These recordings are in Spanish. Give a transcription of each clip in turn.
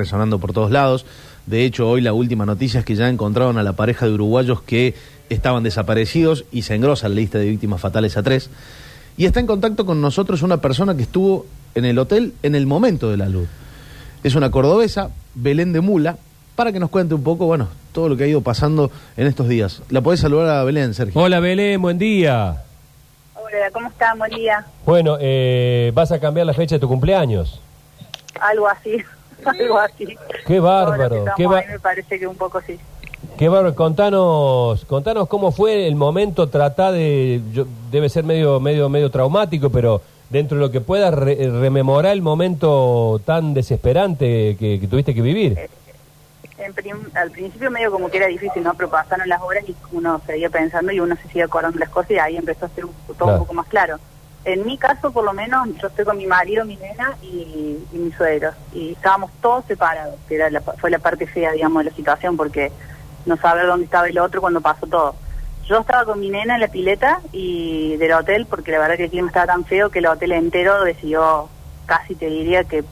resonando por todos lados. De hecho, hoy la última noticia es que ya encontraron a la pareja de uruguayos que estaban desaparecidos y se engrosa la lista de víctimas fatales a tres. Y está en contacto con nosotros una persona que estuvo en el hotel en el momento de la luz. Es una cordobesa, Belén de Mula, para que nos cuente un poco, bueno, todo lo que ha ido pasando en estos días. ¿La podés saludar a Belén, Sergio? Hola Belén, buen día. Hola, ¿cómo están? Buen día. Bueno, eh, ¿vas a cambiar la fecha de tu cumpleaños? Algo así, algo así. Qué bárbaro, qué, ba- ahí me parece que un poco sí. qué bárbaro. Contanos, contanos cómo fue el momento, tratá de, yo- debe ser medio, medio, medio traumático, pero dentro de lo que puedas re- rememorar el momento tan desesperante que, que tuviste que vivir. En prim- al principio medio como que era difícil, ¿no? Pero pasaron las horas y uno seguía pensando y uno se sigue acordando las cosas y ahí empezó a ser un- todo Claro. un poco más claro. En mi caso, por lo menos, yo estoy con mi marido, mi nena y, y mis suegros. Y estábamos todos separados, que era la, fue la parte fea, digamos, de la situación, porque no saber dónde estaba el otro cuando pasó todo. Yo estaba con mi nena en la pileta y del hotel, porque la verdad que el clima estaba tan feo que el hotel entero decidió, casi te diría que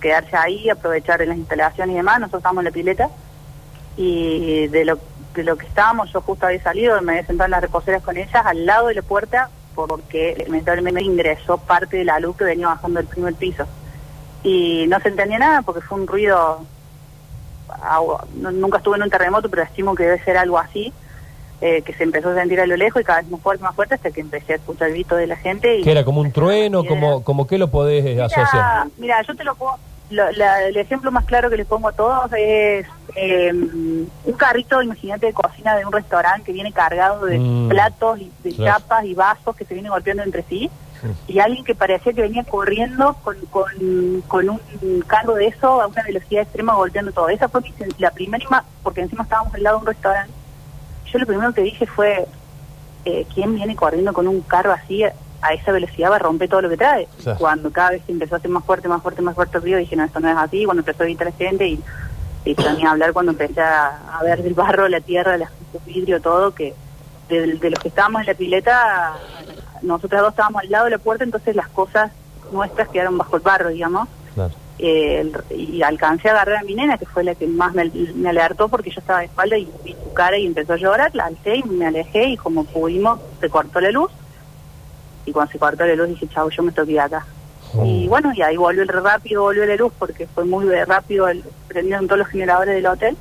quedarse ahí, aprovechar las instalaciones y demás. Nosotros estábamos en la pileta y de lo, de lo que estábamos, yo justo había salido, me había sentado en las reposeras con ellas al lado de la puerta porque lamentablemente ingresó parte de la luz que venía bajando del primer piso. Y no se entendía nada porque fue un ruido, agua- no- nunca estuve en un terremoto, pero estimo que debe ser algo así, eh, que se empezó a sentir a lo lejos y cada vez más fuerte, más fuerte, hasta que empecé a escuchar el grito de la gente. Y ¿Qué era como un trueno? Como, como qué lo podés asociar? Mira, mira, yo te lo puedo. Lo- la- el ejemplo más claro que les pongo a todos es eh, un carrito, imagínate, de cocina de un restaurante que viene cargado de Mm, platos y de claro. chapas y vasos que se vienen golpeando entre sí. Y alguien que parecía que venía corriendo con, con, con un carro de eso a una velocidad extrema golpeando todo. Esa fue mi la primera porque encima estábamos al lado de un restaurante. Yo lo primero que dije fue, eh, ¿quién viene corriendo con un carro así a, esa velocidad va a romper todo lo que trae? Cuando cada vez empezó a ser más fuerte, más fuerte, más fuerte el río, dije, no, esto no es así. Cuando empezó a gritar la gente y, y también a hablar cuando empecé a, a ver el barro, la tierra, el vidrio, todo, que de, de los que estábamos en la pileta, nosotros dos estábamos al lado de la puerta, entonces las cosas nuestras quedaron bajo el barro, digamos. Claro. Eh, y alcancé a agarrar a mi nena, que fue la que más me, me alertó porque yo estaba de espalda y vi su cara y empezó a llorar, la alcé y me alejé y como pudimos se cortó la luz. Y cuando se cortó la luz dije, chao, yo me toqué acá. Oh. Y bueno, y ahí volvió el rápido, volvió la luz porque fue muy rápido, el, prendieron todos los generadores del hotel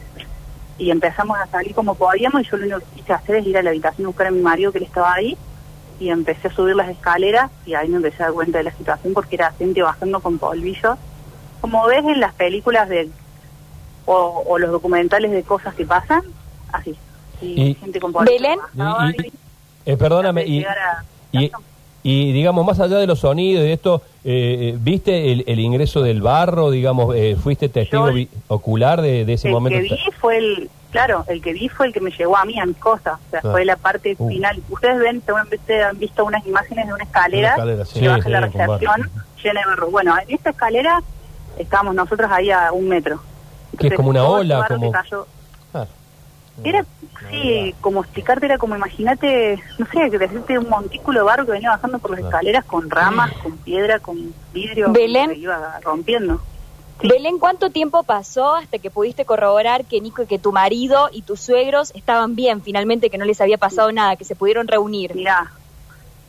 y empezamos a salir como podíamos y yo lo único que quise hacer es ir a la habitación a buscar a mi marido que él estaba ahí y empecé a subir las escaleras y ahí me empecé a dar cuenta de la situación porque era gente bajando con polvillo como ves en las películas de o, o los documentales de cosas que pasan así y, Y- gente con polvillo Belén. bajaba Y- y- y- Eh, perdóname, y, a- y, digamos, más allá de los sonidos y esto, eh, eh, ¿viste el, el ingreso del barro? Digamos, eh, ¿fuiste testigo Yo- ocular de, de ese el momento? que vi fue el claro el que vi fue el que me llegó a mí a mis cosas o sea Claro. fue la parte Uh. final ustedes ven seguramente han visto unas imágenes de una escalera, Una escalera, sí. que baja Sí, la recepción llena de barro bueno en esta escalera estábamos nosotros ahí a un metro Que es como una ola, como- cayó-. Era sí como explicarte era como imagínate no sé que decirte un montículo de barro que venía bajando por las Claro. escaleras con ramas con piedra con vidrio Belén. que iba rompiendo Sí. Belén, ¿cuánto tiempo pasó hasta que pudiste corroborar que Nico y que tu marido y tus suegros estaban bien, finalmente que no les había pasado nada, que se pudieron reunir? Mirá,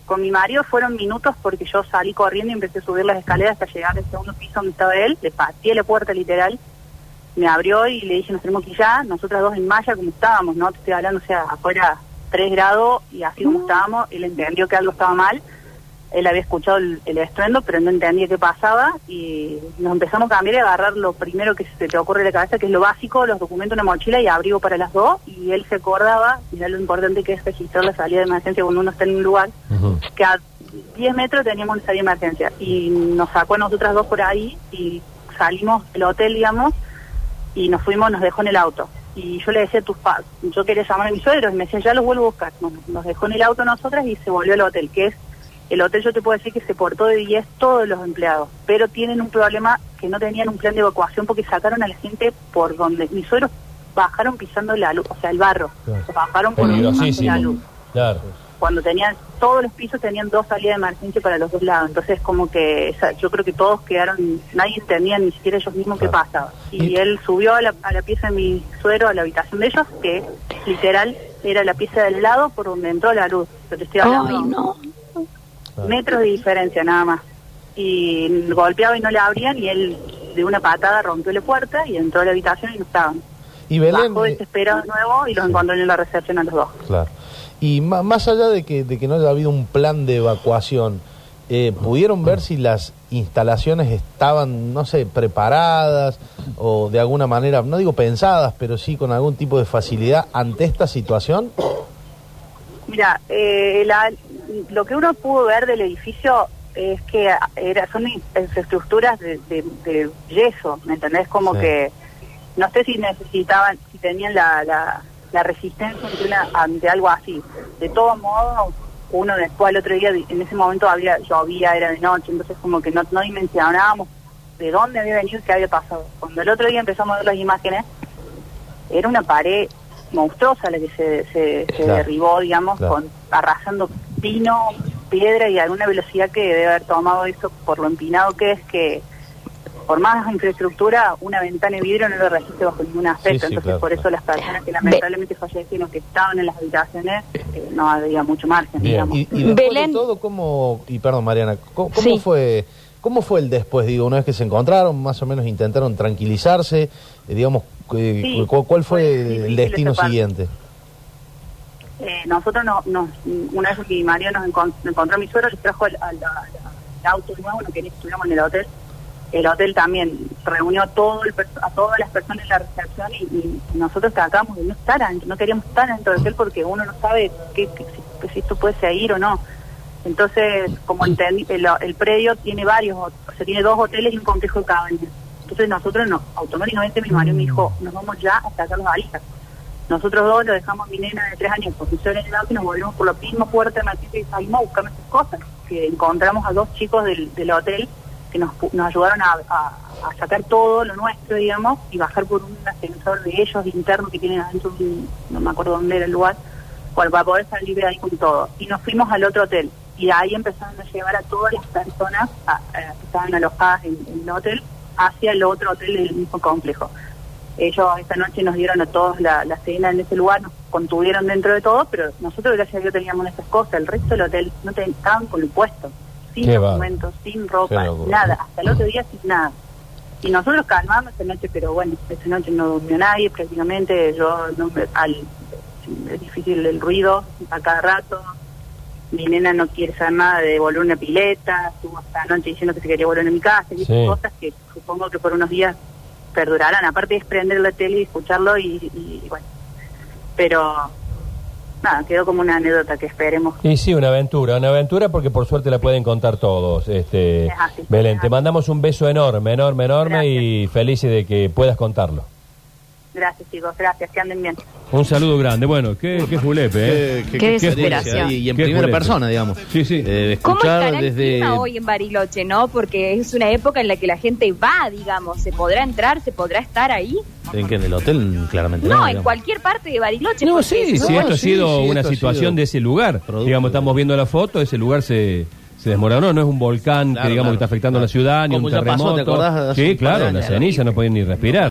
con mi marido fueron minutos porque yo salí corriendo y empecé a subir las escaleras hasta llegar al segundo piso donde estaba él, le pateé la puerta literal, me abrió y le dije, nos tenemos que ir ya, nosotras dos en malla como estábamos, ¿no? Te estoy hablando, o sea, afuera 3 grados y así como estábamos, él entendió que algo estaba mal, él había escuchado el, el estruendo, pero no entendía qué pasaba y nos empezamos a cambiar y a agarrar lo primero que se te ocurre en la cabeza, que es lo básico, los documentos, una mochila y abrigo para las dos, y él se acordaba, mira lo importante que es registrar la salida de emergencia cuando uno está en un lugar, que a 10 metros teníamos una salida de emergencia y nos sacó a nosotras dos por ahí y salimos del hotel, digamos, y nos fuimos, nos dejó en el auto. Y yo le decía a tus padres, yo quería llamar a mis suegros y me decía, ya los vuelvo a buscar. Nos, nos dejó en el auto nosotras y se volvió al hotel, que es, el hotel yo te puedo decir que se portó de 10 todos los empleados, pero tienen un problema que no tenían un plan de evacuación porque sacaron a la gente por donde mis suegros bajaron pisando la luz, o sea, el barro. Claro. Bajaron por la luz. Claro. Cuando tenían, todos los pisos tenían dos salidas de emergencia para los dos lados. Entonces, como que esa- yo creo que todos quedaron, nadie entendía ni siquiera ellos mismos qué Claro. pasaba. Y, Y- él subió a la, a la pieza de mi suero, a la habitación de ellos, que literal era la pieza del lado por donde entró la luz. Pero te estoy hablando metros de diferencia nada más. Y golpeaba y no le abrían y él de una patada rompió la puerta y entró a la habitación y no estaban. Y Belén, Bajó eh, desesperado de nuevo y los encontró en la recepción a los dos. Claro. Y más allá de que, de que no haya habido un plan de evacuación, eh, ¿pudieron ver si las instalaciones estaban, no sé, preparadas o de alguna manera, no digo pensadas, pero sí con algún tipo de facilidad ante esta situación? Mira, eh, la- lo que uno pudo ver del edificio es que era, son infraestructuras de, de- de yeso, ¿me entendés? Como Sí. que no sé si necesitaban, si tenían la, la, la resistencia ante, una- ante algo así. De todos modos, uno después al otro día, en ese momento había llovía, era de noche, entonces como que no, no dimensionábamos de dónde había venido y qué había pasado. Cuando el otro día empezamos a ver las imágenes, era una pared monstruosa la que se, se, se Claro. derribó, digamos, Claro. con arrasando pino, piedra y alguna velocidad que debe haber tomado eso por lo empinado que es que por más infraestructura, una ventana de vidrio no lo resiste bajo ningún aspecto. Sí, sí, Entonces, claro, por eso las personas que lamentablemente fallecieron, que estaban en las habitaciones, eh, no había mucho margen, Bien. digamos. Y, y después Belén. de todo, ¿cómo, y perdón Mariana, ¿cómo, cómo Sí. fue cómo fue el después? Digo, una vez que se encontraron, más o menos intentaron tranquilizarse, eh, digamos, eh, Sí, cu- ¿cuál fue fue el destino siguiente? Eh, nosotros no, nos, una vez que Mario nos encon- encontró a mi suegro, les trajo al, al- al- al auto nuevo, no quería que estuviéramos en el hotel. El hotel también reunió a, todo el a todas las personas en la recepción y, y nosotros tratamos de no estar no queríamos estar dentro del hotel porque uno no sabe si, que si esto puede seguir o no. Entonces, como entendí, el, el predio tiene varios, o sea, tiene dos hoteles y un complejo de cabañas. Entonces nosotros no, automáticamente mi marido me dijo, nos vamos ya a sacar las valijas. Nosotros dos lo dejamos a mi nena de tres años por en el auto y nos volvemos por la misma puerta de Matisse y salimos a buscar nuestras cosas. Que encontramos a dos chicos del, del hotel que nos, nos ayudaron a, sacar todo lo nuestro, digamos, y bajar por un ascensor de ellos interno que tienen adentro, un- no me acuerdo dónde era el lugar, para poder salir de ahí con todo. Y nos fuimos al otro hotel. Y ahí empezaron a llevar a todas las personas que estaban alojadas en, el hotel hacia el otro hotel del mismo complejo. Ellos esta noche nos dieron a todos la, cena en ese lugar, nos contuvieron dentro de todo, pero nosotros gracias a Dios teníamos nuestras cosas, el resto del hotel no ten- estaban con lo puesto, sin documentos, sin ropa, nada, hasta el otro día sin nada. Y nosotros calmamos esa noche, pero bueno, esa noche no durmió nadie prácticamente, yo no me- al, es difícil el ruido a cada rato, mi nena no quiere saber nada de volver una pileta, estuvo hasta anoche diciendo que se quería volver a mi casa, y Sí. cosas que supongo que por unos días perdurarán, aparte es prender la tele y escucharlo y, y bueno, pero nada, quedó como una anécdota que esperemos. Y sí, una aventura, una aventura porque por suerte la pueden contar todos. Este, Es así, Belén, es te mandamos un beso enorme, enorme, enorme y felices de que puedas contarlo. Gracias chicos, gracias, que anden bien. Un saludo grande. Bueno, qué, qué julepe, ¿eh? Qué desesperación. Y, y en Qué primera julepe. persona, digamos. Sí, sí. Eh, ¿Cómo el desde... clima hoy en Bariloche, no? Porque es una época en la que la gente va, digamos. ¿Se podrá entrar? ¿Se podrá estar ahí? ¿En qué? ¿En el hotel? Claramente no. No, en digamos. cualquier parte de Bariloche. No, sí, es- sí, No, esto ha sido sí, una situación sido de ese lugar. producto digamos, estamos viendo la foto, ese lugar se, se desmoronó, no es un volcán Claro, que digamos claro, que está afectando a la ciudad, ni Como un pasó, terremoto. ¿te acordás? Hace sí, claro, la ceniza no podían ni respirar.